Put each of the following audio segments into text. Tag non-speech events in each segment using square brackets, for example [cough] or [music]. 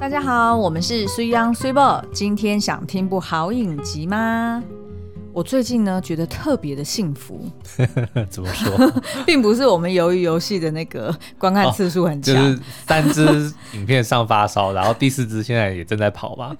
大家好，我们是虽央水宝，今天想听部好影集吗？我最近呢，觉得特别的幸福。[laughs] 怎么说？[laughs] 并不是我们由于游戏的那个观看次数很强，哦，就是三支影片上发烧，然后第四支现在也正在跑吧。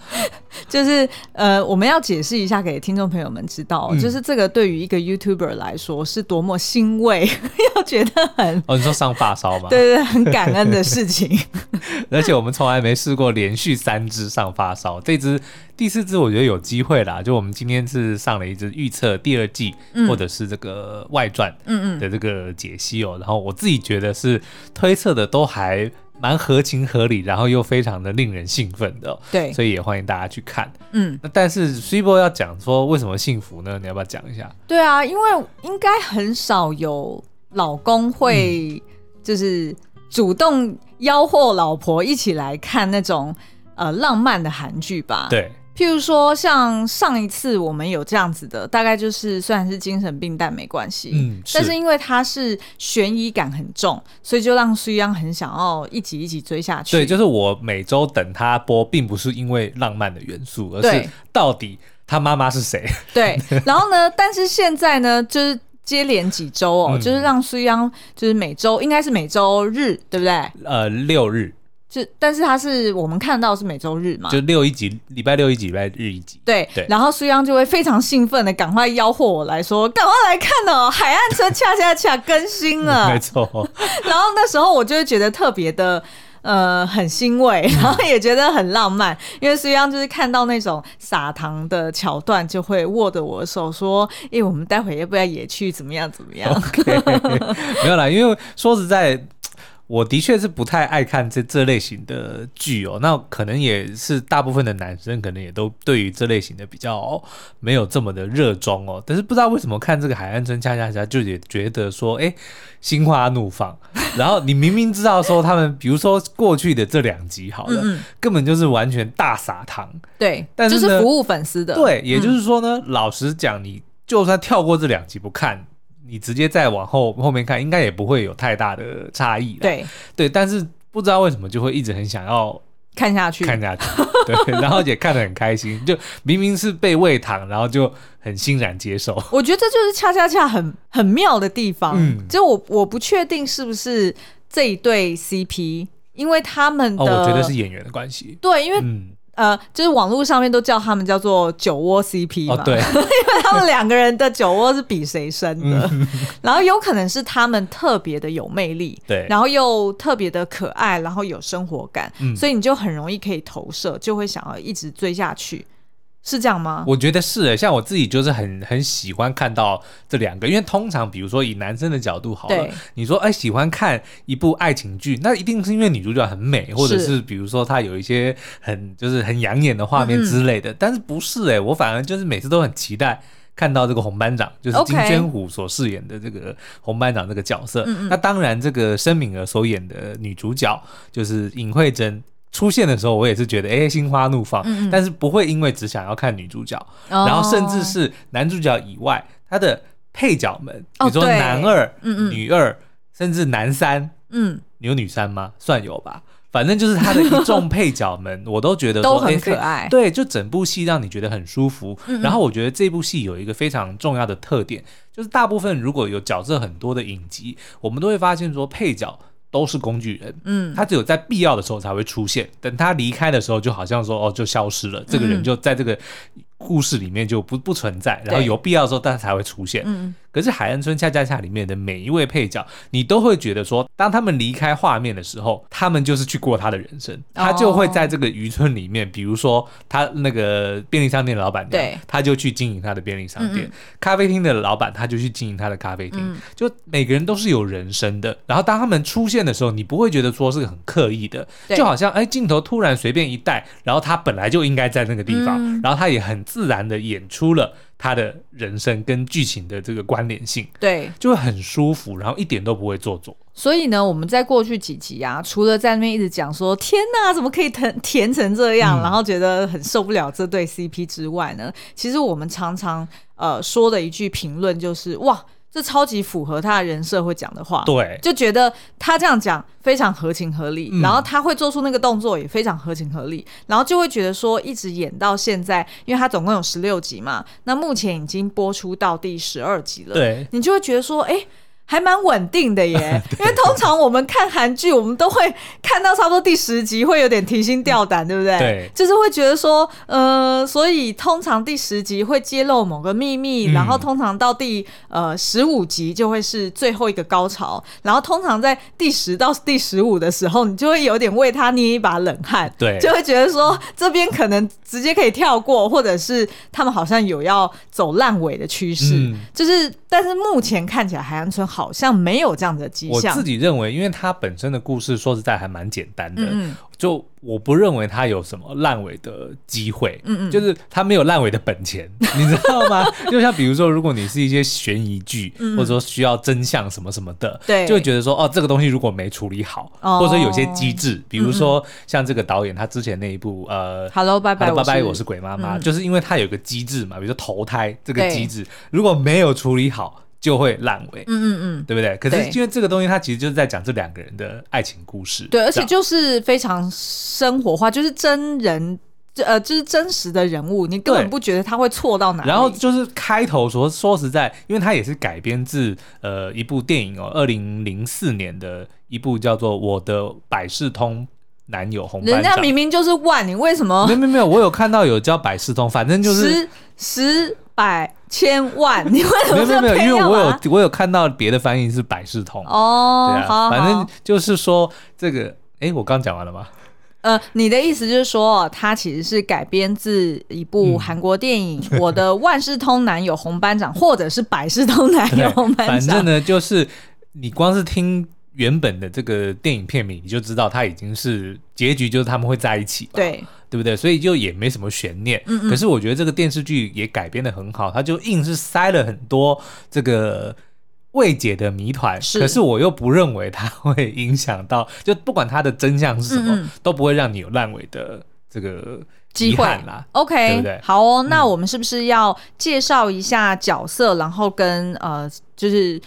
就是呃，我们要解释一下给听众朋友们知道，嗯，就是这个对于一个 YouTuber 来说是多么欣慰，[laughs] 要觉得很哦，你说上发烧吗？对，对对，很感恩的事情。[laughs] 而且我们从来没试过连续三只上发烧，这只第四只我觉得有机会啦。就我们今天是上了一只预测第二季，嗯，或者是这个外传，嗯嗯的这个解析哦，然后我自己觉得是推测的都还。蛮合情合理，然后又非常的令人兴奋的，对，所以也欢迎大家去看。嗯，那但是 Cibo 要讲说为什么幸福呢？你要不要讲一下？对啊，因为应该很少有老公会就是主动吆喝老婆一起来看那种呃浪漫的韩剧吧？对。譬如说，像上一次我们有这样子的，大概就是虽然是精神病，但没关系。嗯，但是因为它是悬疑感很重，所以就让苏央很想要一集一集追下去。对，就是我每周等他播，并不是因为浪漫的元素，而是到底他妈妈是谁？对。[laughs] 然后呢，但是现在呢，就是接连几周哦，嗯、就是让苏央就是每周应该是每周日，对不对？呃，六日。就但是它是我们看到是每周日嘛，就六一集，礼拜六一集，礼拜日一集。对对，然后苏央就会非常兴奋的赶快吆喝我来说，赶快来看哦，《海岸村恰恰恰》更新了。[laughs] 没错。[laughs] 然后那时候我就会觉得特别的呃很欣慰，然后也觉得很浪漫，嗯、因为苏央就是看到那种撒糖的桥段，就会握着我的手说：“哎、欸，我们待会要不要也去怎么样怎么样？”Okay, 没有啦，因为说实在。我的确是不太爱看这这类型的剧哦，那可能也是大部分的男生可能也都对于这类型的比较没有这么的热衷哦。但是不知道为什么看这个《海岸村恰恰恰》就也觉得说，哎，心花怒放。[laughs] 然后你明明知道说他们，比如说过去的这两集好了，嗯嗯根本就是完全大撒糖，对，但是就是服务粉丝的。对，也就是说呢，嗯、老实讲，你就算跳过这两集不看。你直接再往后后面看，应该也不会有太大的差异。对对，但是不知道为什么就会一直很想要看下去，看下去。对，[laughs] 然后也看得很开心，就明明是被喂糖，然后就很欣然接受。我觉得这就是恰恰恰很很妙的地方。嗯，就我我不确定是不是这一对 CP，因为他们的，哦，我觉得是演员的关系。对，因为嗯。呃，就是网络上面都叫他们叫做酒窝 CP 嘛，哦、对，[laughs] 因为他们两个人的酒窝是比谁深的，嗯、[laughs] 然后有可能是他们特别的有魅力，对，然后又特别的可爱，然后有生活感，嗯、所以你就很容易可以投射，就会想要一直追下去。是这样吗？我觉得是诶，像我自己就是很很喜欢看到这两个，因为通常比如说以男生的角度好了，你说哎喜欢看一部爱情剧，那一定是因为女主角很美，或者是比如说她有一些很就是很养眼的画面之类的。嗯、但是不是诶，我反而就是每次都很期待看到这个红班长，就是金宣虎所饰演的这个红班长这个角色。那当然，这个申敏儿所演的女主角就是尹慧珍。出现的时候，我也是觉得哎、欸，心花怒放，嗯嗯，但是不会因为只想要看女主角，哦、然后甚至是男主角以外，他的配角们，比如说男二、嗯嗯。女二，甚至男三，嗯，你有女三吗？算有吧，反正就是他的一众配角们，[laughs] 我都觉得说都很可爱，对，就整部戏让你觉得很舒服。嗯嗯，然后我觉得这部戏有一个非常重要的特点，就是大部分如果有角色很多的影集，我们都会发现说配角。都是工具人，嗯，他只有在必要的时候才会出现，等他离开的时候，就好像说哦，就消失了，嗯、这个人就在这个故事里面就不不存在，然后有必要的时候，他才会出现，嗯。可是《海岸村恰恰恰》里面的每一位配角，你都会觉得说，当他们离开画面的时候，他们就是去过他的人生，他就会在这个渔村里面，比如说他那个便利商店的老板娘，对，他就去经营他的便利商店；咖啡厅的老板，他就去经营他的咖啡厅。就每个人都是有人生的。然后当他们出现的时候，你不会觉得说是很刻意的，就好像哎，镜头突然随便一带，然后他本来就应该在那个地方，然后他也很自然的演出了。他的人生跟剧情的这个关联性，对，就会很舒服，然后一点都不会做作。所以呢，我们在过去几集啊，除了在那边一直讲说“天哪，怎么可以甜 [laughs] 甜成这样”，嗯、然后觉得很受不了这对 CP 之外呢，其实我们常常呃说的一句评论就是：“哇，这超级符合他的人设会讲的话，对，就觉得他这样讲非常合情合理，嗯、然后他会做出那个动作也非常合情合理，然后就会觉得说一直演到现在，因为他总共有十六集嘛，那目前已经播出到第十二集了，对，你就会觉得说，哎。还蛮稳定的耶，[laughs] 因为通常我们看韩剧，我们都会看到差不多第十集会有点提心吊胆，对不对？对，就是会觉得说，呃，所以通常第十集会揭露某个秘密，然后通常到第呃十五集就会是最后一个高潮，然后通常在第十到第十五的时候，你就会有点为他捏一把冷汗，对，就会觉得说这边可能直接可以跳过，或者是他们好像有要走烂尾的趋势，嗯、就是但是目前看起来海岸村好。好像没有这样的迹象。我自己认为，因为它本身的故事说实在还蛮简单的，嗯嗯。就我不认为它有什么烂尾的机会，嗯嗯。就是它没有烂尾的本钱，[laughs] 你知道吗？就像比如说，如果你是一些悬疑剧，或者说需要真相什么什么的，对，就会觉得说，哦，这个东西如果没处理好，哦、或者说有些机制，比如说像这个导演他之前那一部呃，Hello 拜拜拜拜，我是鬼妈妈，嗯、就是因为他有个机制嘛，比如说投胎这个机制，如果没有处理好。就会烂尾，嗯嗯嗯，对不对？可是因为这个东西，它其实就是在讲这两个人的爱情故事，对，而且就是非常生活化，就是真人，呃，就是真实的人物，你根本不觉得他会错到哪里。然后就是开头说说实在，因为它也是改编自呃一部电影哦，二零零四年的一部叫做《我的百事通男友红》，人家明明就是万，你为什么？没有没有没有，我有看到有叫百事通，反正就是十十百。千万，[laughs] 你为什么没有没有，因为我有我有看到别的翻译是百事通哦，对啊，好好反正就是说这个，哎，我刚讲完了吗？呃，你的意思就是说，它其实是改编自一部韩国电影《[laughs] 我的万事通男友红班长》，或者是百事通男友 [laughs] 红班长。反正呢，就是你光是听原本的这个电影片名，你就知道它已经是结局，就是他们会在一起，对。对不对？所以就也没什么悬念。嗯嗯。可是我觉得这个电视剧也改编的很好，它就硬是塞了很多这个未解的谜团。是。可是我又不认为它会影响到，就不管它的真相是什么，嗯嗯都不会让你有烂尾的这个机会啦。OK，对不对？好哦，那我们是不是要介绍一下角色，嗯、然后跟呃，就是。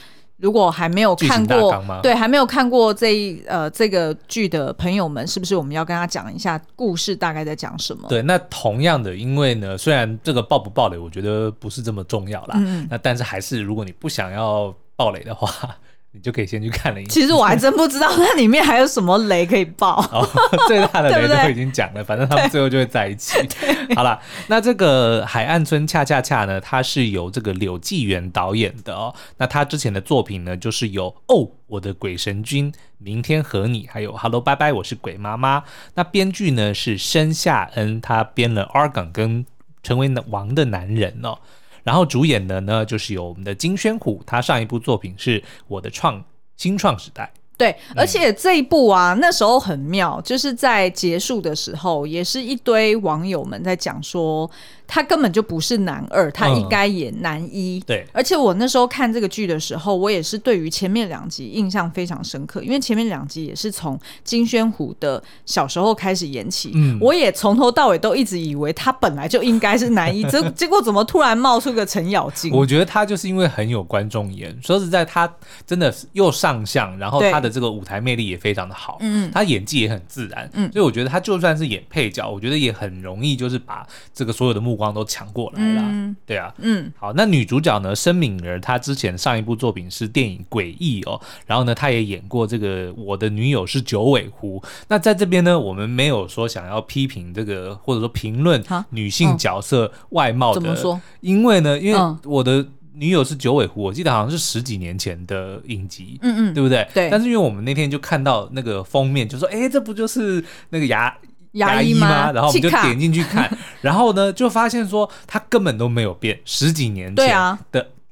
如果还没有看过，对，还没有看过这一呃这个剧的朋友们，是不是我们要跟他讲一下故事大概在讲什么？对，那同样的，因为呢，虽然这个爆不爆雷，我觉得不是这么重要啦，嗯，那但是还是，如果你不想要爆雷的话。你就可以先去看了一。其实我还真不知道那里面还有什么雷可以爆。哦，[laughs] 最大的雷都已经讲了，反正他们最后就会在一起。[laughs] 好了，那这个海岸村恰恰恰呢，它是由这个柳纪元导演的哦。那他之前的作品呢，就是有哦，我的鬼神君，明天和你，还有 Hello 拜拜，我是鬼妈妈。那编剧呢是申夏恩，他编了 Argon 跟成为王的男人哦。然后主演的呢，就是有我们的金宣虎，他上一部作品是我的创新创时代。对，而且这一部啊，嗯、那时候很妙，就是在结束的时候，也是一堆网友们在讲说。他根本就不是男二，他应该演男一。嗯、对，而且我那时候看这个剧的时候，我也是对于前面两集印象非常深刻，因为前面两集也是从金宣虎的小时候开始演起。嗯，我也从头到尾都一直以为他本来就应该是男一，结 [laughs] 结果怎么突然冒出个程咬金？我觉得他就是因为很有观众缘，说实在，他真的又上相，然后他的这个舞台魅力也非常的好。嗯，他演技也很自然。嗯，所以我觉得他就算是演配角，我觉得也很容易就是把这个所有的目光。光都抢过来了，嗯、对啊，嗯，好，那女主角呢？申敏儿，她之前上一部作品是电影《诡异》哦，然后呢，她也演过这个《我的女友是九尾狐》。那在这边呢，我们没有说想要批评这个，或者说评论女性角色外貌的，怎么说？因为呢，因为我的女友是九尾狐，我记得好像是十几年前的影集，嗯嗯，对不对？对。但是因为我们那天就看到那个封面，就说，哎，这不就是那个牙？牙医吗？然后我们就点进去看，[laughs] 然后呢，就发现说他根本都没有变，十几年前的、啊、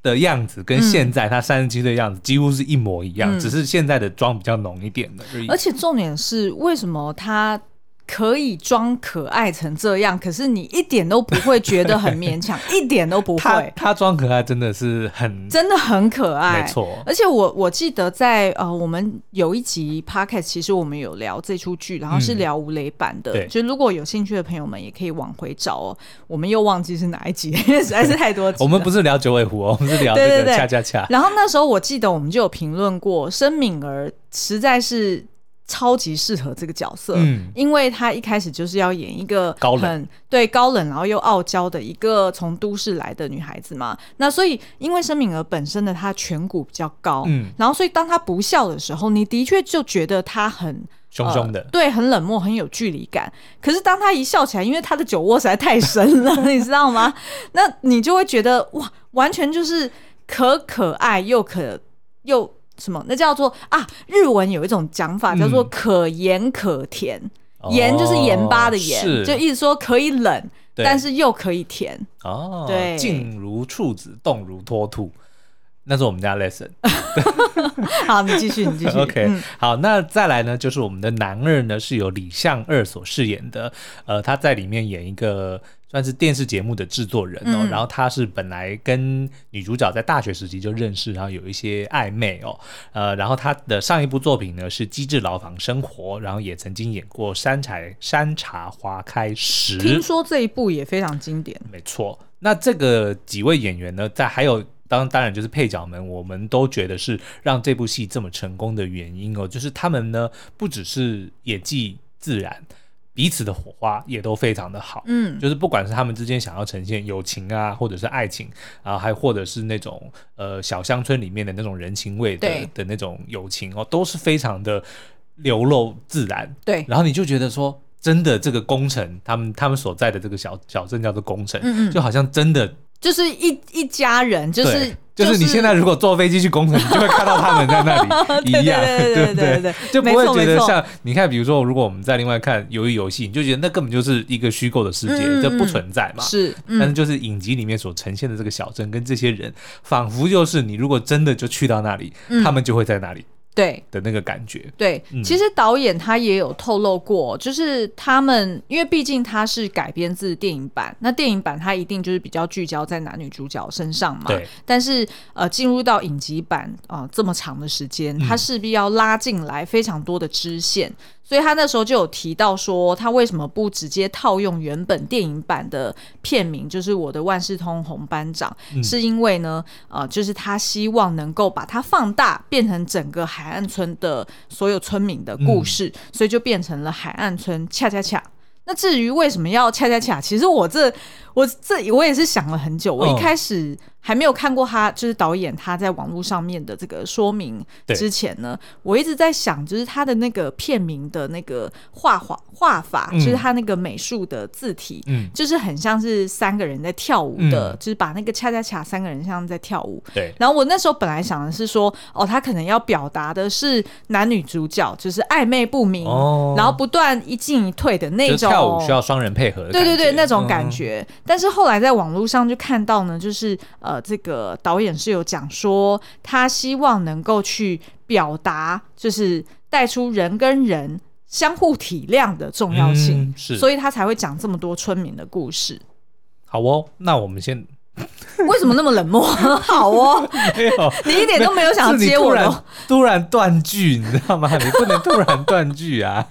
的样子跟现在他三十七岁的样子几乎是一模一样，嗯、只是现在的妆比较浓一点的而已。而且重点是，为什么他可以装可爱成这样，可是你一点都不会觉得很勉强，[laughs] 一点都不会。他装可爱真的是很，真的很可爱，没错。而且我我记得在呃，我们有一集 podcast，其实我们有聊这出剧，然后是聊吴磊版的。嗯、就如果有兴趣的朋友们，也可以往回找哦。我们又忘记是哪一集，因 [laughs] 为实在是太多集。[laughs] 我们不是聊九尾狐哦，我们是聊这个恰恰恰。然后那时候我记得我们就有评论过，申敏儿实在是。超级适合这个角色，嗯，因为他一开始就是要演一个很高冷，对高冷，然后又傲娇的一个从都市来的女孩子嘛。那所以，因为申敏儿本身的她颧骨比较高，嗯，然后所以当她不笑的时候，你的确就觉得她很凶凶的，呃，对，很冷漠，很有距离感。可是当她一笑起来，因为她的酒窝实在太深了，[laughs] 你知道吗？那你就会觉得哇，完全就是可可爱又可又。什么？那叫做啊，日文有一种讲法叫做可盐可甜，盐、嗯、就是盐巴的盐，就意思说可以冷，但是又可以甜。哦，对，静如处子，动如脱兔。那是我们家 lesson。[laughs] 好，你继续，你继续。[laughs] OK，、嗯、好，那再来呢，就是我们的男二呢，是由李相二所饰演的。呃，他在里面演一个算是电视节目的制作人哦。嗯、然后他是本来跟女主角在大学时期就认识，然后有一些暧昧哦。呃，然后他的上一部作品呢是《机智牢房生活》，然后也曾经演过《山柴山茶花开时》。听说这一部也非常经典。没错，那这个几位演员呢，在还有。当当然就是配角们，我们都觉得是让这部戏这么成功的原因哦，就是他们呢不只是演技自然，彼此的火花也都非常的好，嗯，就是不管是他们之间想要呈现友情啊，或者是爱情啊，还或者是那种呃小乡村里面的那种人情味的的那种友情哦，都是非常的流露自然，对，然后你就觉得说，真的这个工程，他们他们所在的这个小小镇叫做工程，嗯嗯，就好像真的。就是一一家人，就是就是你现在如果坐飞机去工程，你就会看到他们在那里 [laughs] 一样，对不对，对？就不会觉得像你看，比如说，如果我们在另外看鱿鱼游戏，你就觉得那根本就是一个虚构的世界，这不存在嘛。是，但是就是影集里面所呈现的这个小镇跟这些人，仿佛就是你如果真的就去到那里，他们就会在那里。对的那个感觉，对，嗯、其实导演他也有透露过，就是他们因为毕竟他是改编自电影版，那电影版他一定就是比较聚焦在男女主角身上嘛。对。但是呃，进入到影集版啊、呃，这么长的时间，他势必要拉进来非常多的支线。嗯所以他那时候就有提到说，他为什么不直接套用原本电影版的片名，就是我的万事通红班长，嗯、是因为呢，呃，就是他希望能够把它放大，变成整个海岸村的所有村民的故事，嗯、所以就变成了海岸村恰恰恰。那至于为什么要恰恰恰，其实我这我这我也是想了很久，我一开始。哦还没有看过他，就是导演他在网络上面的这个说明之前呢，我一直在想，就是他的那个片名的那个画画画法，嗯、就是他那个美术的字体，嗯，就是很像是三个人在跳舞的，嗯、就是把那个恰恰恰三个人像在跳舞。对。然后我那时候本来想的是说，哦，他可能要表达的是男女主角就是暧昧不明，哦、然后不断一进一退的那种跳舞需要双人配合的，对对对，那种感觉。嗯、但是后来在网络上就看到呢，就是呃。呃，这个导演是有讲说，他希望能够去表达，就是带出人跟人相互体谅的重要性，嗯、是，所以他才会讲这么多村民的故事。好哦，那我们先，[laughs] 为什么那么冷漠？[laughs] 好哦，没有，你一点都没有想要接我的，突然断句，你知道吗？[laughs] 你不能突然断句啊！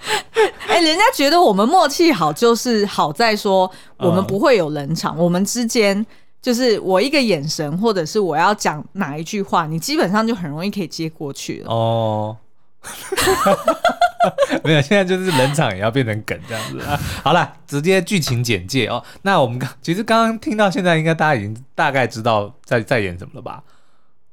哎、欸，人家觉得我们默契好，就是好在说我们不会有冷场，嗯、我们之间。就是我一个眼神，或者是我要讲哪一句话，你基本上就很容易可以接过去了。哦，[laughs] 没有，现在就是冷场也要变成梗这样子啊。好了，直接剧情简介哦。那我们刚其实刚刚听到现在，应该大家已经大概知道在在演什么了吧？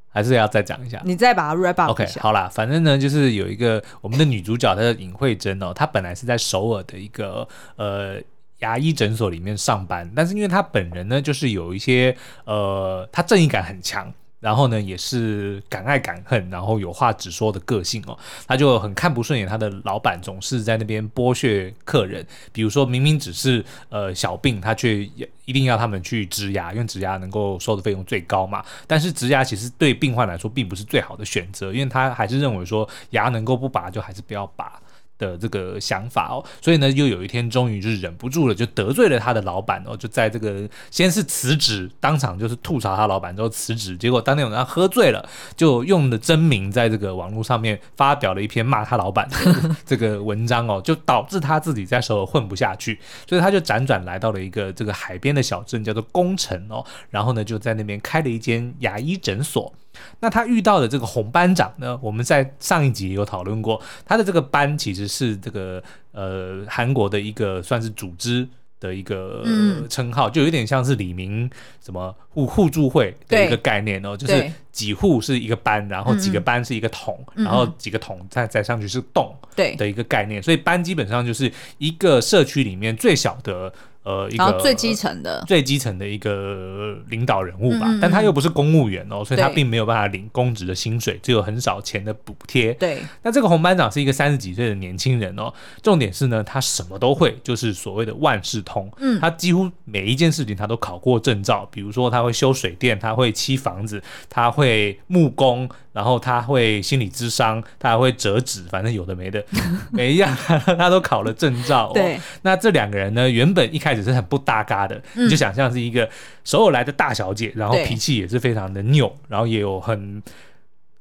还是要再讲一下？你再把它 wrap up 一下。OK，好啦，反正呢，就是有一个我们的女主角，她叫尹慧珍哦，她本来是在首尔的一个呃。牙医诊所里面上班，但是因为她本人呢，就是有一些呃，她正义感很强，然后呢，也是敢爱敢恨，然后有话直说的个性哦，他就很看不顺眼他的老板总是在那边剥削客人，比如说明明只是呃小病，他却一定要他们去植牙，因为植牙能够收的费用最高嘛。但是植牙其实对病患来说并不是最好的选择，因为他还是认为说牙能够不拔就还是不要拔。的这个想法哦，所以呢，又有一天终于就是忍不住了，就得罪了他的老板哦，就在这个先是辞职，当场就是吐槽他老板之后辞职，结果当天晚上喝醉了，就用的真名在这个网络上面发表了一篇骂他老板 [laughs] 这个文章哦，就导致他自己在首尔混不下去，所以他就辗转来到了一个这个海边的小镇，叫做宫城哦，然后呢就在那边开了一间牙医诊所。那他遇到的这个红班长呢，我们在上一集也有讨论过，他的这个班其实是这个呃韩国的一个算是组织的一个称号，就有点像是李明什么互互助会的一个概念哦，就是几户是一个班，然后几个班是一个桶，然后几个桶再再上去是栋，对的一个概念，所以班基本上就是一个社区里面最小的。呃，一个最基层的、最基层的一个领导人物吧，嗯嗯，但他又不是公务员哦，所以他并没有办法领公职的薪水，只有很少钱的补贴。对，那这个红班长是一个三十几岁的年轻人哦，重点是呢，他什么都会，就是所谓的万事通。嗯，他几乎每一件事情他都考过证照，比如说他会修水电，他会砌房子，他会木工。然后他会心理智商，他还会折纸，反正有的没的，[laughs] 每一样 [laughs] 他都考了证照。对，那这两个人呢，原本一开始是很不搭嘎的，嗯、你就想象是一个所有来的大小姐，然后脾气也是非常的拗，然后也有很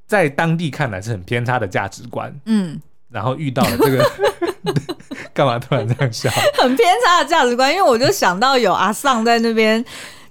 在当地看来是很偏差的价值观。嗯，然后遇到了这个，[laughs] 干嘛突然这样笑？很偏差的价值观，因为我就想到有阿尚在那边。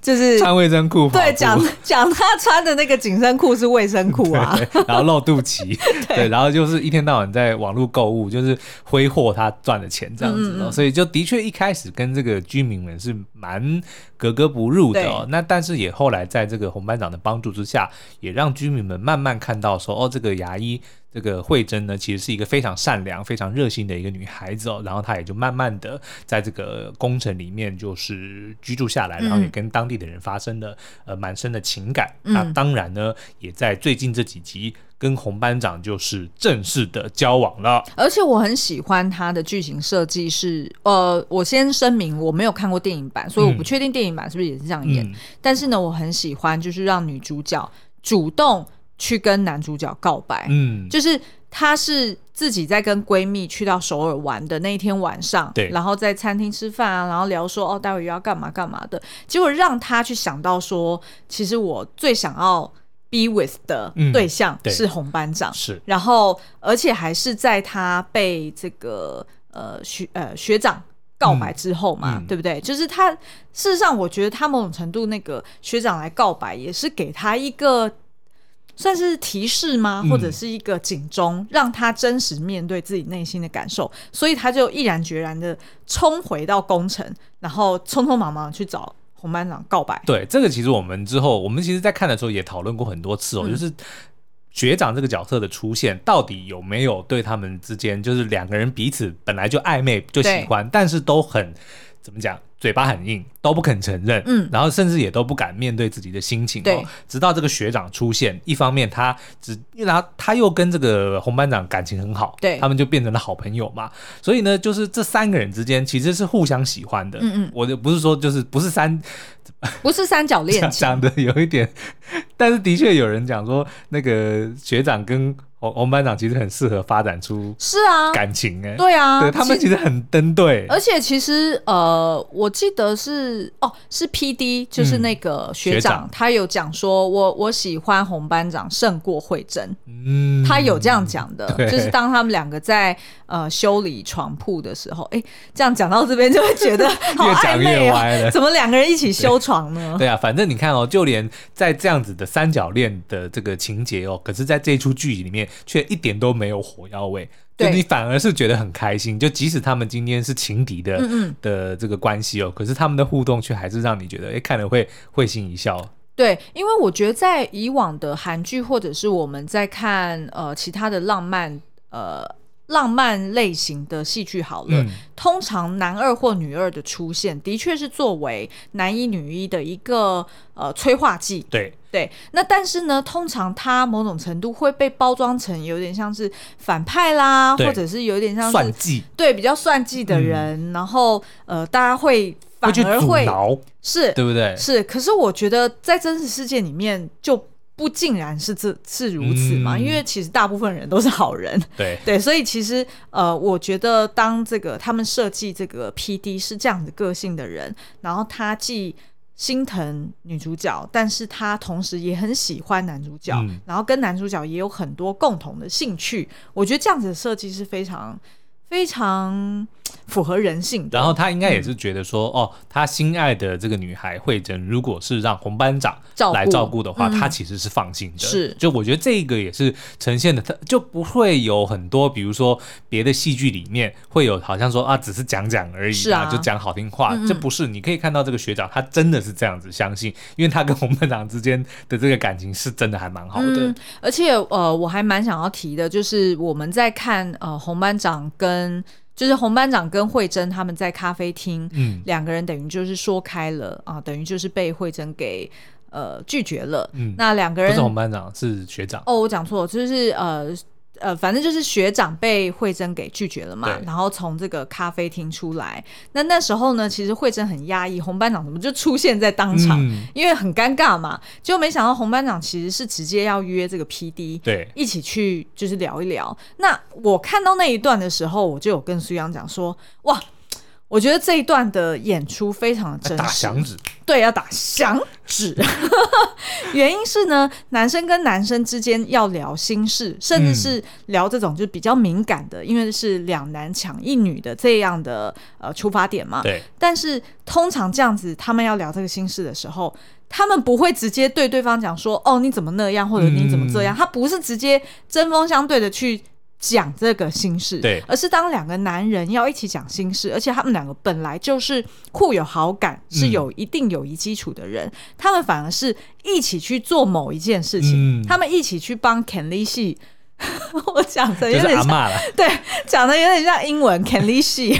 就是穿卫生裤，对，讲讲他穿的那个紧身裤是卫生裤啊，然后露肚脐，[laughs] 对，然后就是一天到晚在网络购物，就是挥霍他赚的钱这样子哦，所以就的确一开始跟这个居民们是蛮格格不入的哦，那但是也后来在这个洪班长的帮助之下，也让居民们慢慢看到说，哦，这个牙医。这个慧珍呢，其实是一个非常善良、非常热心的一个女孩子哦。然后她也就慢慢的在这个工程里面就是居住下来，然后也跟当地的人发生了呃蛮深的情感。嗯、那当然呢，也在最近这几集跟红班长就是正式的交往了。而且我很喜欢他的剧情设计是，呃，我先声明我没有看过电影版，所以我不确定电影版是不是也是这样演。嗯、但是呢，我很喜欢就是让女主角主动。去跟男主角告白，嗯，就是她是自己在跟闺蜜去到首尔玩的那一天晚上，对，然后在餐厅吃饭啊，然后聊说哦，待会又要干嘛干嘛的，结果让她去想到说，其实我最想要 be with 的对象是红班长，是、嗯，然后而且还是在他被这个呃学呃学长告白之后嘛，嗯、对不对？就是他事实上，我觉得他某种程度那个学长来告白也是给他一个。算是提示吗？或者是一个警钟，嗯、让他真实面对自己内心的感受，所以他就毅然决然的冲回到工程，然后匆匆忙忙去找红班长告白。对，这个其实我们之后，我们其实在看的时候也讨论过很多次哦，嗯、就是学长这个角色的出现，到底有没有对他们之间，就是两个人彼此本来就暧昧就喜欢，但是都很怎么讲？嘴巴很硬，都不肯承认，嗯，然后甚至也都不敢面对自己的心情哦。对直到这个学长出现，一方面他只，然后他又跟这个红班长感情很好，对，他们就变成了好朋友嘛。所以呢，就是这三个人之间其实是互相喜欢的。嗯嗯，我就不是说就是不是三，不是三角恋，[laughs] 讲的有一点，但是的确有人讲说那个学长跟。红红班长其实很适合发展出是啊。感情哎，对啊，对他们其实很登对，而且其实呃，我记得是哦，是 PD，就是那个学长，他有讲说我我喜欢红班长胜过慧珍，嗯，他有这样讲的，[laughs] 就是当他们两个在呃修理床铺的时候，哎，这样讲到这边就会觉得 [laughs] 好暧昧哦，怎么两个人一起修床呢？对。啊，反正你看哦，就连在这样子的三角恋的这个情节哦，可是在这一出剧里面。却一点都没有火药味，对就你反而是觉得很开心。就即使他们今天是情敌的嗯嗯的这个关系哦，可是他们的互动却还是让你觉得，哎，看了会会心一笑。对，因为我觉得在以往的韩剧或者是我们在看呃其他的浪漫呃浪漫类型的戏剧好了，嗯、通常男二或女二的出现，的确是作为男一女一的一个呃催化剂。对。对，那但是呢，通常他某种程度会被包装成有点像是反派啦，或者是有点像是算计，对，比较算计的人，嗯、然后呃，大家会反而会，会是，对不对？是，可是我觉得在真实世界里面就不尽然是这是如此嘛？嗯、因为其实大部分人都是好人，对对，所以其实呃，我觉得当这个他们设计这个 PD 是这样子个性的人，然后他既心疼女主角，但是她同时也很喜欢男主角，嗯、然后跟男主角也有很多共同的兴趣，我觉得这样子的设计是非常。非常符合人性，然后他应该也是觉得说，嗯、哦，他心爱的这个女孩慧珍，如果是让洪班长来照顾的话，嗯、他其实是放心的。是，就我觉得这个也是呈现的，他就不会有很多，比如说别的戏剧里面会有，好像说啊，只是讲讲而已，是啊，就讲好听话，这不是。你可以看到这个学长，他真的是这样子相信，因为他跟洪班长之间的这个感情是真的还蛮好的。嗯、而且呃，我还蛮想要提的，就是我们在看呃洪班长跟跟就是洪班长跟慧珍他们在咖啡厅，嗯，两个人等于就是说开了啊，等于就是被慧珍给呃拒绝了。嗯，那两个人不是洪班长，是学长。哦，我讲错了，就是呃。呃，反正就是学长被慧珍给拒绝了嘛，然后从这个咖啡厅出来。那那时候呢，其实慧珍很压抑，洪班长怎么就出现在当场？嗯、因为很尴尬嘛。就没想到洪班长其实是直接要约这个 PD，对，一起去就是聊一聊。那我看到那一段的时候，我就有跟苏阳讲说，哇。我觉得这一段的演出非常的真实，打响指，对，要打响指。[laughs] 原因是呢，男生跟男生之间要聊心事，甚至是聊这种就比较敏感的，嗯、因为是两男抢一女的这样的呃出发点嘛。对。但是通常这样子，他们要聊这个心事的时候，他们不会直接对对方讲说：“哦，你怎么那样？”或者“你怎么这样？”嗯、他不是直接针锋相对的去。讲这个心事，对，而是当两个男人要一起讲心事，而且他们两个本来就是互有好感，是有一定友谊基础的人，嗯、他们反而是一起去做某一件事情，嗯、他们一起去帮 Kenny 系。[laughs] 我讲的有点像，[laughs] 对，讲的有点像英文。肯利西，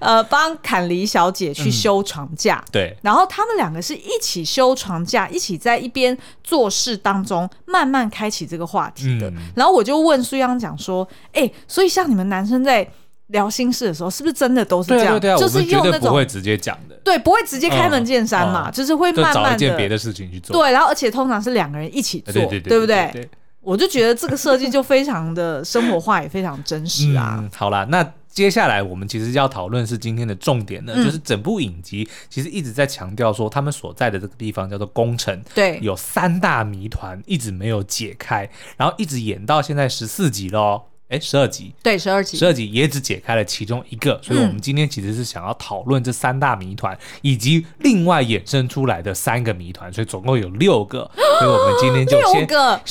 呃，帮坎莉小姐去修床架，嗯、对，然后他们两个是一起修床架，一起在一边做事当中慢慢开启这个话题的。嗯、然后我就问苏央讲说，哎、欸，所以像你们男生在聊心事的时候，是不是真的都是这样？对啊对啊、就是用那种不会直接讲的，对，不会直接开门见山嘛，就是会慢慢的别的事情去做。对，然后而且通常是两个人一起做，对不对？我就觉得这个设计就非常的生活化，也非常真实啊。嗯，好啦，那接下来我们其实要讨论是今天的重点呢，嗯、就是整部影集其实一直在强调说，他们所在的这个地方叫做宫城，对，有三大谜团一直没有解开，然后一直演到现在十四集喽。哎，十二集，对，十二集，十二集也只解开了其中一个，所以我们今天其实是想要讨论这三大谜团，以及另外衍生出来的三个谜团，所以总共有六个，所以我们今天就先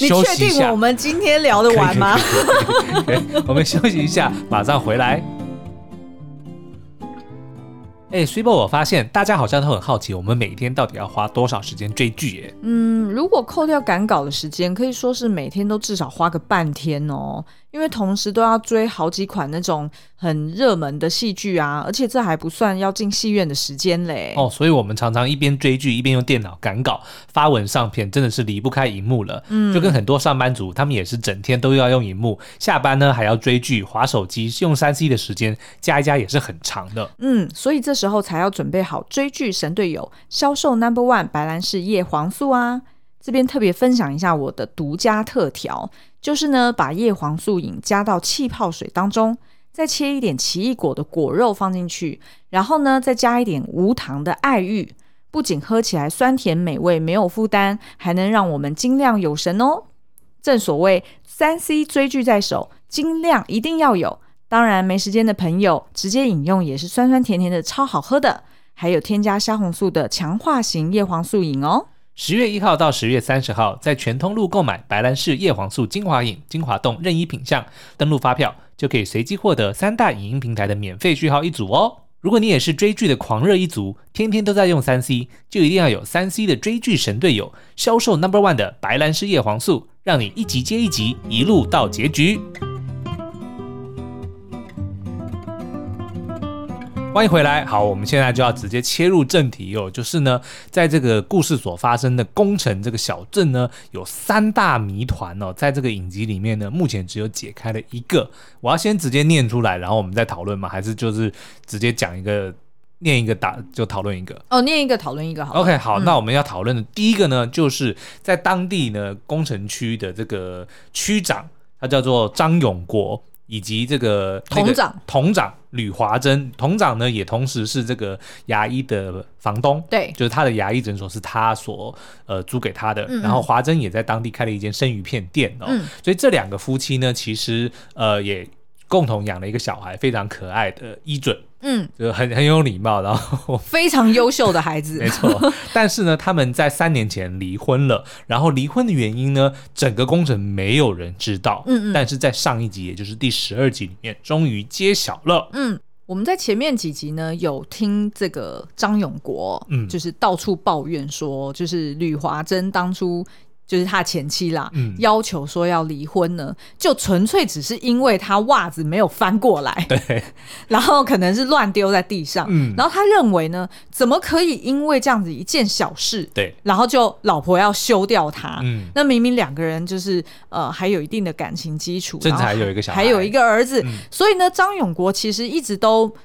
休息一下。你确定我们今天聊得完吗？[laughs] 我们休息一下，马上回来。哎，Super，我发现大家好像都很好奇，我们每天到底要花多少时间追剧？哎？嗯，如果扣掉赶稿的时间，可以说是每天都至少花个半天哦。因为同时都要追好几款那种很热门的戏剧啊，而且这还不算要进戏院的时间嘞。哦，所以我们常常一边追剧一边用电脑赶稿、发文上片，真的是离不开荧幕了。嗯，就跟很多上班族，他们也是整天都要用荧幕，下班呢还要追剧、划手机、用三 C 的时间加一加也是很长的。嗯，所以这时候才要准备好追剧神队友，销售 Number One 白兰氏叶黄素啊。这边特别分享一下我的独家特调，就是呢，把叶黄素饮加到气泡水当中，再切一点奇异果的果肉放进去，然后呢，再加一点无糖的爱玉，不仅喝起来酸甜美味，没有负担，还能让我们精亮有神哦。正所谓三 C 追剧在手，精亮一定要有。当然，没时间的朋友直接饮用也是酸酸甜甜的，超好喝的。还有添加虾红素的强化型叶黄素饮哦。十月一号到十月三十号，在全通路购买白兰氏叶黄素精华饮、精华冻任意品项，登录发票就可以随机获得三大影音平台的免费序号一组哦。如果你也是追剧的狂热一族，天天都在用三 C，就一定要有三 C 的追剧神队友，销售 Number One 的白兰氏叶黄素，让你一集接一集，一路到结局。欢迎回来，好，我们现在就要直接切入正题哦，就是呢，在这个故事所发生的宫城这个小镇呢，有三大谜团哦，在这个影集里面呢，目前只有解开了一个，我要先直接念出来，然后我们再讨论吗？还是就是直接讲一个念一个打就讨论一个？哦，念一个讨论一个好。OK，好，嗯、那我们要讨论的第一个呢，就是在当地呢，工程区的这个区长，他叫做张永国，以及这个同长。同长吕华珍，同长呢也同时是这个牙医的房东，对，就是他的牙医诊所是他所呃租给他的，嗯嗯。然后华珍也在当地开了一间生鱼片店哦，嗯、所以这两个夫妻呢，其实呃也。共同养了一个小孩，非常可爱的伊准，嗯，就很很有礼貌，然后 [laughs] 非常优秀的孩子，[laughs] 没错。但是呢，他们在三年前离婚了，然后离婚的原因呢，整个工程没有人知道，嗯嗯。但是在上一集，也就是第十二集里面，终于揭晓了。嗯，我们在前面几集呢，有听这个张永国，嗯，就是到处抱怨说，就是吕华珍当初。就是他前妻啦，嗯、要求说要离婚呢，就纯粹只是因为他袜子没有翻过来，对，[laughs] 然后可能是乱丢在地上，嗯，然后他认为呢，怎么可以因为这样子一件小事，对，然后就老婆要休掉他，嗯，那明明两个人就是呃还有一定的感情基础，甚至还有一个小孩，还有一个儿子，嗯、所以呢，张永国其实一直都。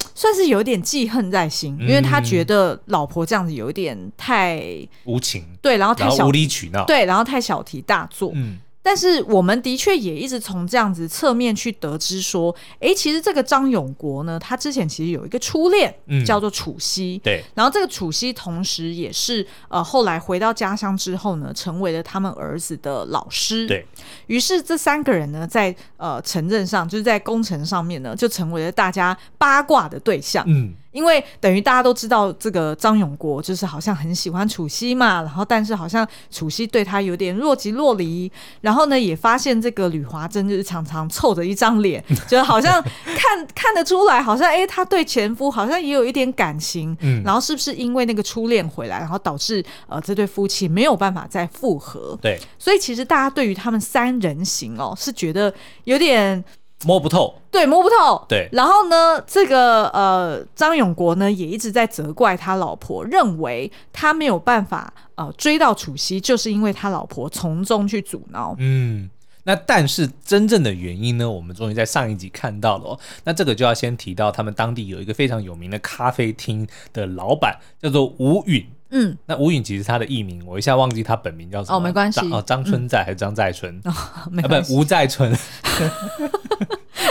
[tsk] 算是有点记恨在心，因为他觉得老婆这样子有点太无情，对，然后太小无理取闹，对，然后太小题大做，嗯。但是我们的确也一直从这样子侧面去得知说，哎、欸，其实这个张永国呢，他之前其实有一个初恋，嗯，叫做楚曦，对。然后这个楚曦同时也是呃，后来回到家乡之后呢，成为了他们儿子的老师，对。于是这三个人呢，在呃城镇上，就是在工程上面呢，就成为了大家八卦的对象，嗯。因为等于大家都知道这个张永国就是好像很喜欢楚曦嘛，然后但是好像楚曦对他有点若即若离，然后呢也发现这个吕华珍就是常常臭着一张脸，[laughs] 就好像看看得出来，好像哎他对前夫好像也有一点感情，嗯，然后是不是因为那个初恋回来，然后导致呃这对夫妻没有办法再复合？对，所以其实大家对于他们三人行哦是觉得有点。摸不透，对，摸不透，对。然后呢，这个呃，张永国呢也一直在责怪他老婆，认为他没有办法呃追到楚西，就是因为他老婆从中去阻挠。嗯，那但是真正的原因呢，我们终于在上一集看到了哦。那这个就要先提到他们当地有一个非常有名的咖啡厅的老板，叫做吴允。嗯，那吴允其实他的艺名，我一下忘记他本名叫什么。哦，没关系。哦，张春在还是张在春？哦，[laughs] [laughs] 没关系。啊，不，吴在春。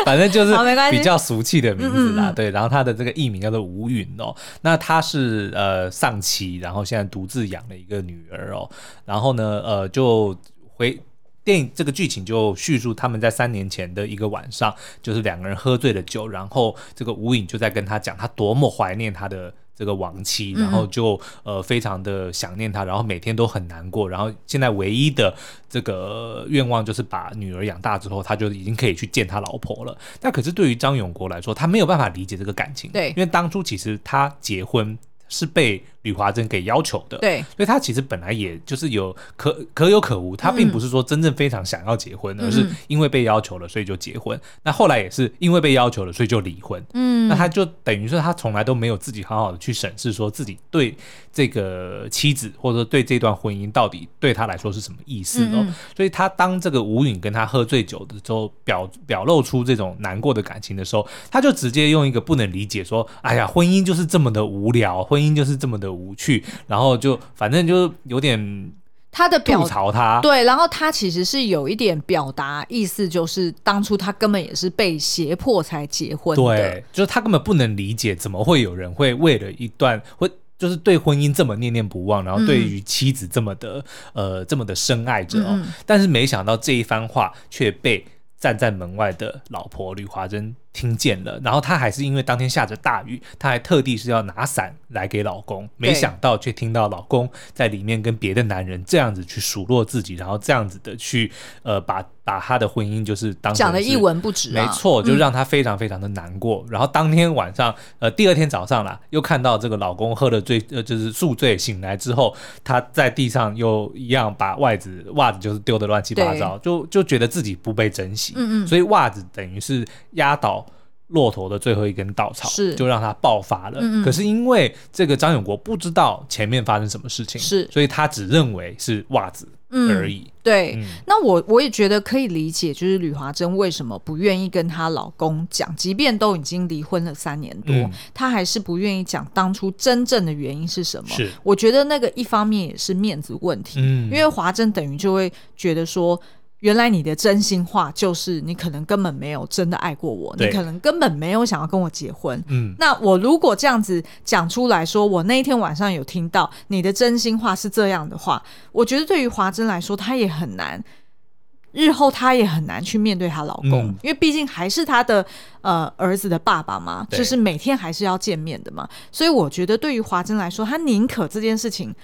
反正就是比较俗气的名字啦。哦、对，然后他的这个艺名叫做吴允哦。那他是呃丧妻，然后现在独自养了一个女儿哦。然后呢，呃，就回电影这个剧情就叙述他们在三年前的一个晚上，就是两个人喝醉了酒，然后这个吴允就在跟他讲，他多么怀念他的。这个亡妻，然后就呃非常的想念他，然后每天都很难过，然后现在唯一的这个愿望就是把女儿养大之后，他就已经可以去见他老婆了。那可是对于张永国来说，他没有办法理解这个感情，对，因为当初其实他结婚是被吕华珍给要求的，对，所以他其实本来也就是有可可有可无，他并不是说真正非常想要结婚，嗯、而是因为被要求了，所以就结婚。嗯、那后来也是因为被要求了，所以就离婚。嗯，那他就等于说他从来都没有自己好好的去审视，说自己对这个妻子或者说对这段婚姻到底对他来说是什么意思哦。嗯、所以他当这个吴允跟他喝醉酒的时候，表表露出这种难过的感情的时候，他就直接用一个不能理解说：“哎呀，婚姻就是这么的无聊，婚姻就是这么的。”无趣，然后就反正就有点他的吐槽他，对，然后他其实是有一点表达意思，就是当初他根本也是被胁迫才结婚的，对，就是他根本不能理解怎么会有人会为了一段会就是对婚姻这么念念不忘，然后对于妻子这么的、嗯、呃这么的深爱着哦，但是没想到这一番话却被站在门外的老婆吕华珍听见了，然后她还是因为当天下着大雨，她还特地是要拿伞来给老公，没想到却听到老公在里面跟别的男人这样子去数落自己，然后这样子的去呃把把她的婚姻就是当讲的一文不值，啊，没错，就让她非常非常的难过。嗯、然后当天晚上呃第二天早上啦，又看到这个老公喝了醉呃就是宿醉醒来之后，他在地上又一样把袜子袜子就是丢的乱七八糟，就就觉得自己不被珍惜，嗯嗯，所以袜子等于是压倒。骆驼的最后一根稻草，是就让他爆发了。嗯嗯，可是因为这个张永国不知道前面发生什么事情，是，所以他只认为是袜子而已。嗯、对，嗯、那我我也觉得可以理解，就是吕华珍为什么不愿意跟她老公讲，即便都已经离婚了三年多，嗯、她还是不愿意讲当初真正的原因是什么。是，我觉得那个一方面也是面子问题，嗯、因为华珍等于就会觉得说。原来你的真心话就是你可能根本没有真的爱过我，你可能根本没有想要跟我结婚。嗯，那我如果这样子讲出来说，我那一天晚上有听到你的真心话是这样的话，我觉得对于华珍来说，她也很难，日后她也很难去面对她老公，嗯、因为毕竟还是她的呃儿子的爸爸嘛，就是每天还是要见面的嘛。所以我觉得对于华珍来说，她宁可这件事情。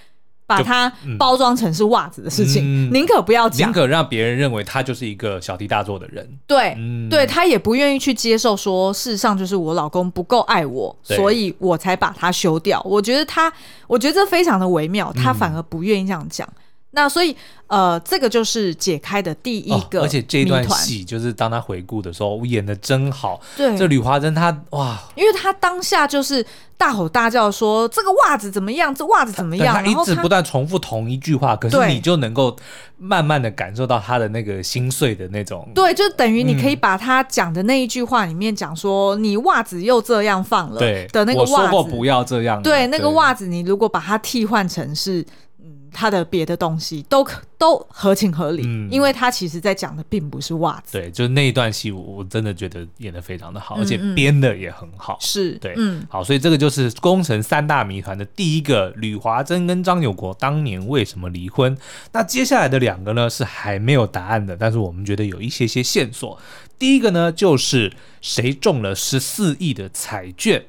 把它包装成是袜子的事情，宁、嗯、可不要讲，宁可让别人认为他就是一个小题大做的人。对，嗯、对他也不愿意去接受说，事实上就是我老公不够爱我，所以我才把他休掉。我觉得他，我觉得这非常的微妙，他反而不愿意这样讲。嗯那所以，呃，这个就是解开的第一个、哦，而且这段戏就是当他回顾的时候，演的真好。对，这吕华珍她哇，因为他当下就是大吼大叫说这个袜子怎么样，这袜子怎么样，他一直不断重复同一句话，可是你就能够慢慢的感受到他的那个心碎的那种。对，就等于你可以把他讲的那一句话里面讲说，嗯、你袜子又这样放了，对的那个袜子，我说过不要这样。对，那个袜子你如果把它替换成是。他的别的东西都都合情合理，嗯、因为他其实在讲的并不是袜子。对，就是那一段戏，我真的觉得演的非常的好，嗯嗯，而且编的也很好。是对，嗯，好，所以这个就是工程三大谜团的第一个，吕华珍跟张友国当年为什么离婚？那接下来的两个呢，是还没有答案的，但是我们觉得有一些些线索。第一个呢，就是谁中了十四亿的彩券？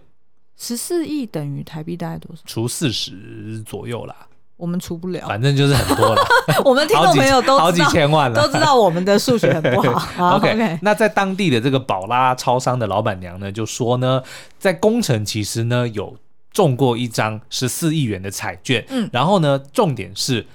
十四亿等于台币大概多少？除四十左右啦。我们出不了，反正就是很多了。[laughs] 我们听众朋友都好几千万了，都知道我们的数学很不好。[laughs] OK，, okay 那在当地的这个宝拉超商的老板娘呢，就说呢，在工程其实呢有中过一张十四亿元的彩券。嗯，然后呢，重点是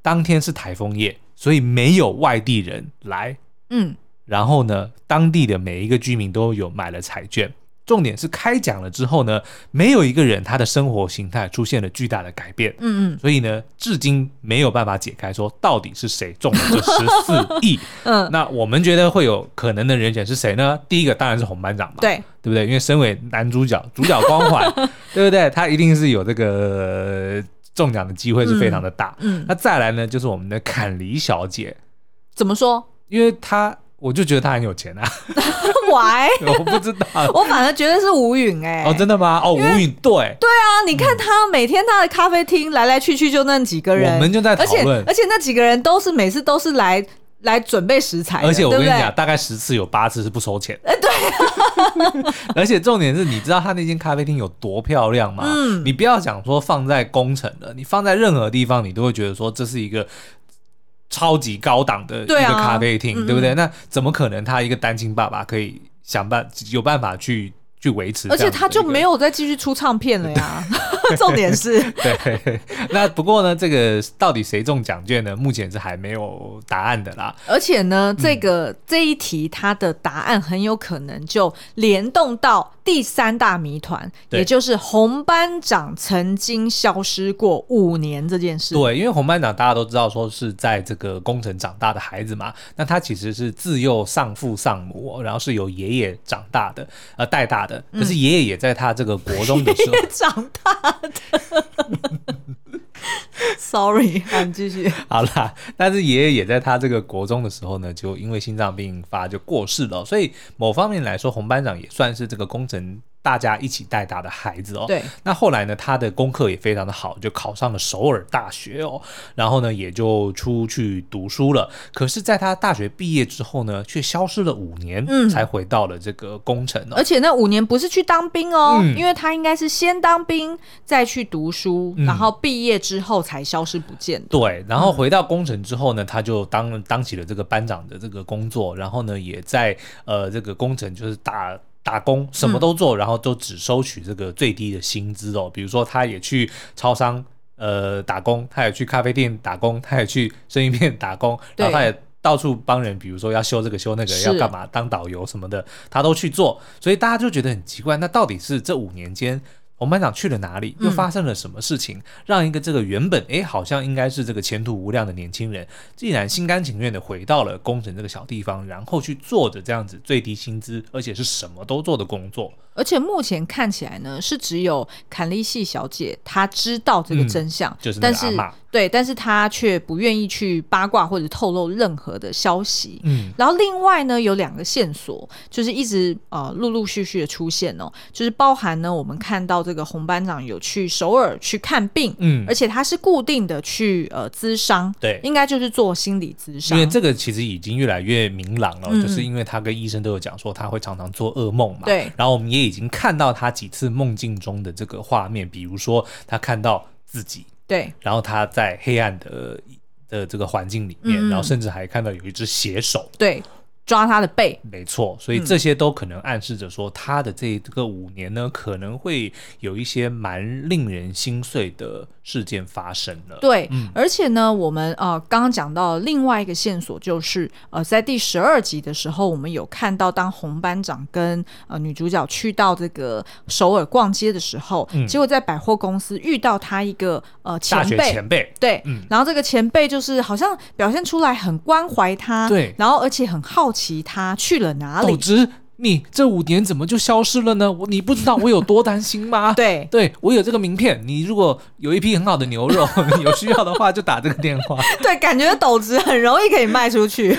当天是台风夜，所以没有外地人来。嗯，然后呢，当地的每一个居民都有买了彩券。重点是开奖了之后呢，没有一个人他的生活形态出现了巨大的改变。嗯嗯，所以呢，至今没有办法解开说到底是谁中了这十四 [laughs] 亿。嗯，那我们觉得会有可能的人选是谁呢？第一个当然是红班长嘛，对对不对？因为身为男主角，主角光环，[laughs] 对不对？他一定是有这个中奖的机会是非常的大。嗯，嗯，那再来呢，就是我们的坎梨小姐，怎么说？因为她。我就觉得他很有钱啊，[laughs] Why？[laughs] 我不知道，我反而觉得是吴允哎。哦，真的吗？哦，吴允对，对啊，你看他每天他的咖啡厅来来去去就那几个人，我们就在讨论，而且而且那几个人都是每次都是来来准备食材，而且我跟你讲，大概十次有八次是不收钱。哎，对，[laughs] 而且重点是，你知道他那间咖啡厅有多漂亮吗？嗯，你不要讲说放在工程的，你放在任何地方，你都会觉得说这是一个。超级高档的一个咖啡厅，对，啊、对不对？嗯、那怎么可能他一个单亲爸爸可以想办有办法去去维持？而且他就没有再继续出唱片了呀。[laughs] [laughs] 重点是，[laughs] 对。[laughs] 那不过呢，这个到底谁中奖券呢？目前是还没有答案的啦。而且呢，这个、嗯、这一题它的答案很有可能就联动到第三大谜团，也就是红班长曾经消失过五年这件事。对，因为红班长大家都知道说是在这个工程长大的孩子嘛，那他其实是自幼丧父丧母，然后是由爷爷长大的，呃，带大的。可是爷爷也在他这个国中的时候、嗯、长大。[laughs] Sorry，你继续。好啦，但是爷爷也在他这个国中的时候呢，就因为心脏病发就过世了。所以某方面来说，红班长也算是这个工程。大家一起带大的孩子哦，对。那后来呢，他的功课也非常的好，就考上了首尔大学哦。然后呢，也就出去读书了。可是，在他大学毕业之后呢，却消失了五年，嗯，才回到了这个工程哦。而且那五年不是去当兵哦，嗯，因为他应该是先当兵，再去读书，然后毕业之后才消失不见的。对。然后回到工程之后呢，他就当当起了这个班长的这个工作，然后呢，也在呃这个工程就是打。打工什么都做，嗯、然后都只收取这个最低的薪资哦。比如说，他也去超商呃打工，他也去咖啡店打工，他也去生鱼片打工，然后他也到处帮人，比如说要修这个修那个，要干嘛当导游什么的，他都去做，所以大家就觉得很奇怪，那到底是这五年间？红班长去了哪里？又发生了什么事情，嗯、让一个这个原本哎好像应该是这个前途无量的年轻人，竟然心甘情愿的回到了工程这个小地方，然后去做着这样子最低薪资，而且是什么都做的工作。而且目前看起来呢，是只有坎利系小姐她知道这个真相，嗯、就是但是对，但是她却不愿意去八卦或者透露任何的消息。嗯，然后另外呢，有两个线索，就是一直呃陆陆续续的出现哦，就是包含呢，我们看到这个红班长有去首尔去看病，嗯，而且他是固定的去呃咨商，对，应该就是做心理咨商。因为这个其实已经越来越明朗了，嗯、就是因为他跟医生都有讲说他会常常做噩梦嘛，对，然后我们也。已经看到他几次梦境中的这个画面，比如说他看到自己，对，然后他在黑暗的的这个环境里面，嗯、然后甚至还看到有一只血手，对。抓他的背，没错，所以这些都可能暗示着说，他的这个五年呢，可能会有一些蛮令人心碎的事件发生了。对，嗯、而且呢，我们呃刚刚讲到另外一个线索，就是呃在第十二集的时候，我们有看到当红班长跟呃女主角去到这个首尔逛街的时候，嗯、结果在百货公司遇到他一个呃前辈，前辈，对，嗯、然后这个前辈就是好像表现出来很关怀他，对，然后而且很好。奇他去了哪里？你这五年怎么就消失了呢？我你不知道我有多担心吗？[laughs] 对，对我有这个名片。你如果有一批很好的牛肉，[laughs] 有需要的话就打这个电话。[laughs] 对，感觉斗子很容易可以卖出去。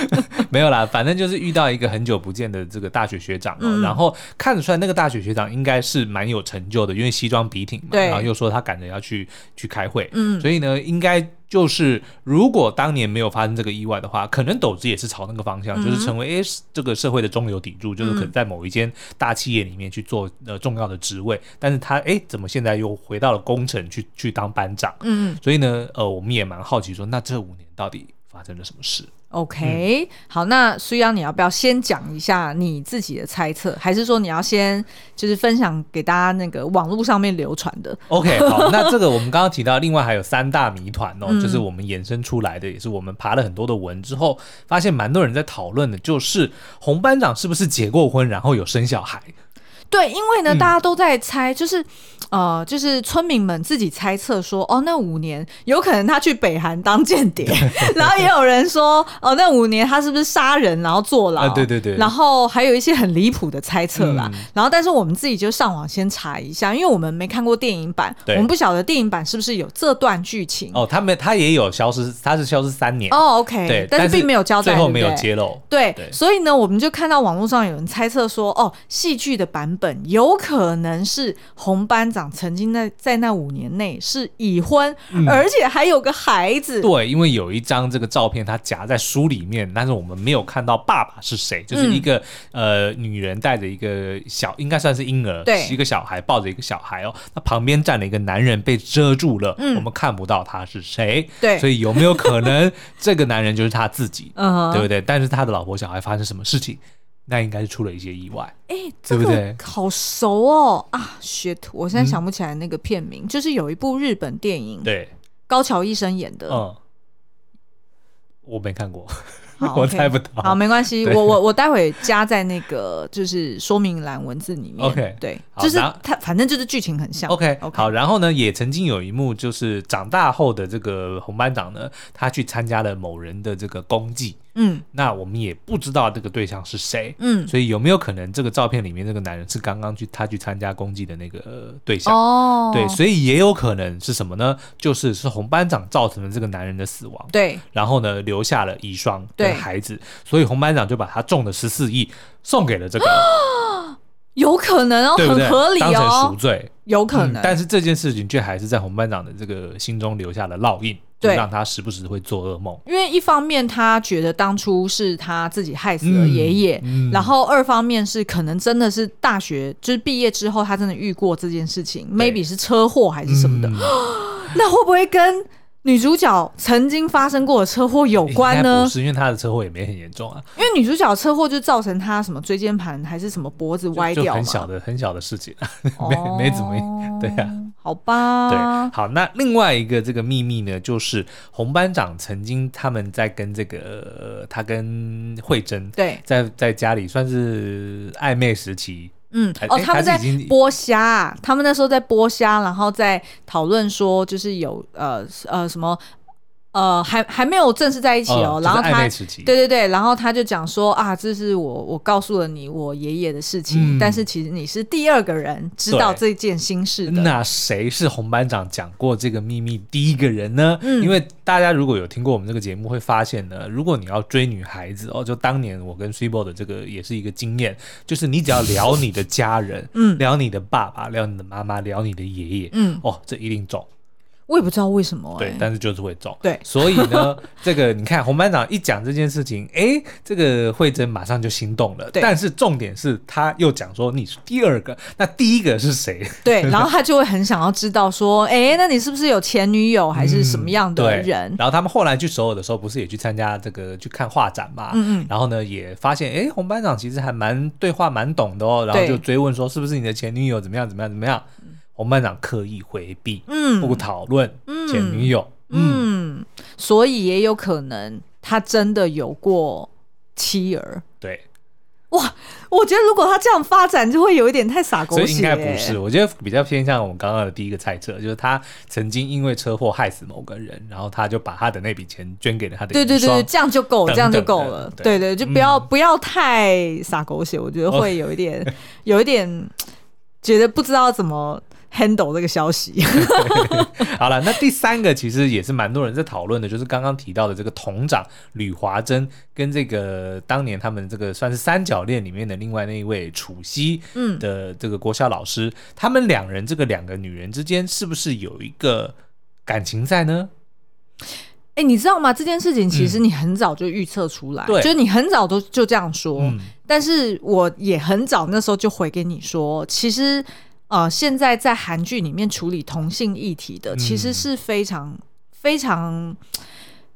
没有啦，反正就是遇到一个很久不见的这个大学学长，嗯、然后看得出来那个大学学长应该是蛮有成就的，因为西装笔挺嘛，对然后又说他赶着要去去开会，嗯，所以呢，应该。就是如果当年没有发生这个意外的话，可能斗子也是朝那个方向，嗯、就是成为诶这个社会的中流砥柱，就是可能在某一间大企业里面去做呃重要的职位。但是他诶怎么现在又回到了工程去去当班长？嗯，所以呢，呃，我们也蛮好奇说，那这五年到底发生了什么事？OK，、嗯、好，那苏央，你要不要先讲一下你自己的猜测，还是说你要先就是分享给大家那个网络上面流传的？OK，[laughs] 好，那这个我们刚刚提到，另外还有三大谜团哦，嗯、就是我们衍生出来的，也是我们爬了很多的文之后，发现蛮多人在讨论的，就是红班长是不是结过婚，然后有生小孩？对，因为呢，大家都在猜，就是，呃，就是村民们自己猜测说，哦，那五年有可能他去北韩当间谍，[laughs] 然后也有人说，哦，那五年他是不是杀人然后坐牢？对对对。然后还有一些很离谱的猜测啦。然后，但是我们自己就上网先查一下，因为我们没看过电影版，我们不晓得电影版是不是有这段剧情。哦，他没，他也有消失，他是消失三年。哦，OK，对，但是并没有交代，最后没有揭露。对，所以呢，我们就看到网络上有人猜测说，哦，戏剧的版本。本有可能是红班长曾经在在那五年内是已婚，嗯、而且还有个孩子。对，因为有一张这个照片，它夹在书里面，但是我们没有看到爸爸是谁，就是一个、嗯、呃女人带着一个小，应该算是婴儿，对，一个小孩抱着一个小孩哦，那旁边站了一个男人被遮住了，嗯、我们看不到他是谁。对，所以有没有可能这个男人就是他自己？嗯，对不对？但是他的老婆小孩发生什么事情？那应该是出了一些意外，哎、欸，对不对？好熟哦啊，shit！我现在想不起来那个片名，嗯、就是有一部日本电影，对，高桥医生演的，嗯，我没看过。[laughs] 我猜不到，好，没关系，我我我待会加在那个就是说明栏文字里面。OK，对，就是他，反正就是剧情很像。，OK OK，好，然后呢，也曾经有一幕，就是长大后的这个红班长呢，他去参加了某人的这个公祭。嗯，那我们也不知道这个对象是谁。嗯，所以有没有可能这个照片里面这个男人是刚刚去他去参加公祭的那个对象？哦，对，所以也有可能是什么呢？就是是红班长造成了这个男人的死亡。对，然后呢，留下了遗孀。的。孩子，所以红班长就把他中的十四亿送给了这个，[gasps] 有可能哦，很合理哦，当成赎罪，有可能。但是这件事情却还是在红班长的这个心中留下了烙印，就让他时不时会做噩梦。因为一方面他觉得当初是他自己害死了爷爷，然后二方面是可能真的是大学就是毕业之后他真的遇过这件事情，maybe 是车祸还是什么的，[gasps] 那会不会跟？女主角曾经发生过的车祸有关呢？不是，因为她的车祸也没很严重啊。因为女主角车祸就造成她什么椎间盘还是什么脖子歪掉，很小的很小的事情，[laughs] 没没怎么样。对呀、啊。好吧，对，好，那另外一个这个秘密呢，就是洪班长曾经他们在跟这个、呃、他跟慧珍对，在在家里算是暧昧时期，嗯，哦，他们在剥虾，他们那时候在剥虾，然后在讨论说，就是有呃呃什么。呃，还还没有正式在一起哦，然后他，对对对，然后他就讲说啊，这是我我告诉了你我爷爷的事情，但是其实你是第二个人知道这件心事的。那谁是红班长讲过这个秘密第一个人呢？因为大家如果有听过我们这个节目，会发现呢，如果你要追女孩子哦，就当年我跟 Cibo 的这个也是一个经验，就是你只要聊你的家人，嗯，聊你的爸爸，聊你的妈妈，聊你的爷爷，嗯，哦，这一定中。我也不知道为什么、欸，对，但是就是会中，对，所以呢，[laughs] 这个你看洪班长一讲这件事情，哎，这个慧珍马上就心动了，对，但是重点是他又讲说你是第二个，那第一个是谁？对，[laughs] 然后他就会很想要知道说，哎，那你是不是有前女友还是什么样的人？嗯、然后他们后来去首尔的时候，不是也去参加这个去看画展嘛？嗯嗯，然后呢也发现，哎，洪班长其实还蛮对话蛮懂的哦，然后就追问说是不是你的前女友？怎么样？怎么样？怎么样？洪班长刻意回避，嗯，不讨论前女友，嗯，嗯，所以也有可能他真的有过妻儿。对，哇，我觉得如果他这样发展，就会有一点太洒狗血。所以应该不是，我觉得比较偏向我们刚刚的第一个猜测，就是他曾经因为车祸害死某个人，然后他就把他的那笔钱捐给了他的。对对对，这样就够，这样就够了。对，对对，就不要、嗯、不要太洒狗血，我觉得会有一点，哦、[laughs] 有一点觉得不知道怎么。Handle 这个消息 [laughs] 好了，那第三个其实也是蛮多人在讨论的，就是刚刚提到的这个同长吕华珍跟这个当年他们这个算是三角恋里面的另外那一位楚曦，嗯的这个国小老师，嗯、他们两人这个两个女人之间是不是有一个感情在呢？哎、欸，你知道吗？这件事情其实你很早就预测出来，嗯、就是你很早都就这样说，嗯、但是我也很早那时候就回给你说，其实。呃，现在在韩剧里面处理同性议题的，其实是非常、嗯、非常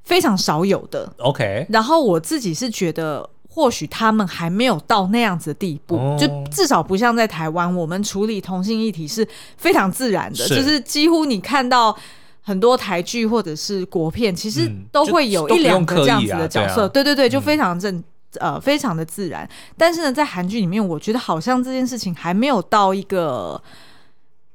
非常少有的。OK，然后我自己是觉得，或许他们还没有到那样子的地步，哦、就至少不像在台湾，我们处理同性议题是非常自然的，是就是几乎你看到很多台剧或者是国片，其实都会有一两个这样子的角色。嗯啊、对对对，就非常正。嗯呃，非常的自然，但是呢，在韩剧里面，我觉得好像这件事情还没有到一个，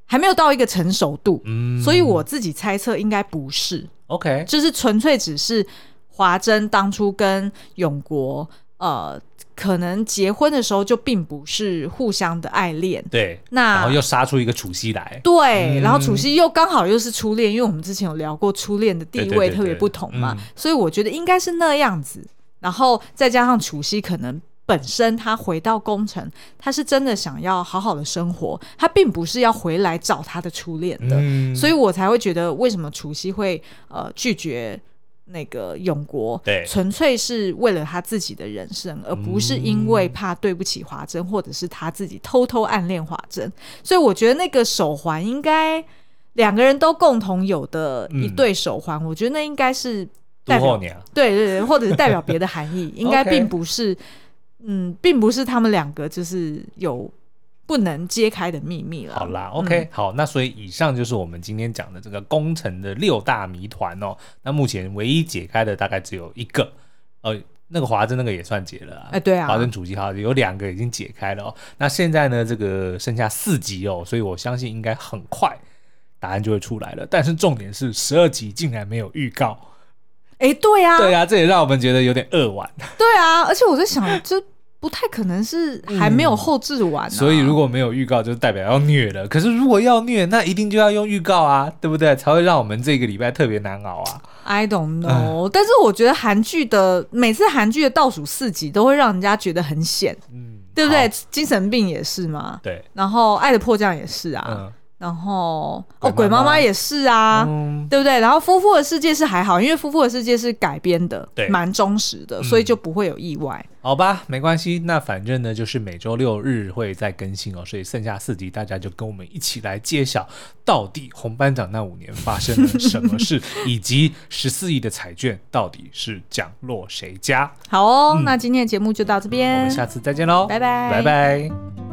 还没有到一个成熟度，嗯，所以我自己猜测应该不是，OK，就是纯粹只是华珍当初跟永国，呃，可能结婚的时候就并不是互相的爱恋，对，那然后又杀出一个楚熙来，对，嗯、然后楚熙又刚好又是初恋，因为我们之前有聊过初恋的地位特别不同嘛，所以我觉得应该是那样子。然后再加上楚夕可能本身他回到宫城，他是真的想要好好的生活，他并不是要回来找他的初恋的，嗯、所以我才会觉得为什么楚夕会呃拒绝那个永国，对，纯粹是为了他自己的人生，而不是因为怕对不起华珍，或者是他自己偷偷暗恋华珍，所以我觉得那个手环应该两个人都共同有的一对手环，嗯、我觉得那应该是。代表对对对，或者是代表别的含义，[laughs] 应该并不是，嗯，并不是他们两个就是有不能揭开的秘密了。好啦，OK，、嗯、好，那所以以上就是我们今天讲的这个工程的六大谜团哦。那目前唯一解开的大概只有一个，呃，那个华珍那个也算解了啊。哎，对啊，华珍主机号有两个已经解开了哦。那现在呢，这个剩下四集哦，所以我相信应该很快答案就会出来了。但是重点是十二集竟然没有预告。哎、欸，对呀、啊，对呀、啊，这也让我们觉得有点扼腕。对啊，而且我在想，这不太可能是还没有后置完、啊嗯，所以如果没有预告，就代表要虐了。可是如果要虐，那一定就要用预告啊，对不对？才会让我们这个礼拜特别难熬啊。I don't know，、嗯、但是我觉得韩剧的每次韩剧的倒数四集都会让人家觉得很险，嗯，对不对？精神病也是嘛，对，然后爱的迫降也是啊。嗯然后哦，鬼妈妈也是啊，嗯、对不对？然后夫妇的世界是还好，因为夫妇的世界是改编的，对，蛮忠实的，所以就不会有意外。嗯、好吧，没关系。那反正呢，就是每周六日会再更新哦，所以剩下四集大家就跟我们一起来揭晓，到底红班长那五年发生了什么事，以及 [laughs] 十四亿的彩券到底是降落谁家。好哦，嗯、那今天的节目就到这边，我们下次再见喽，拜拜，拜拜。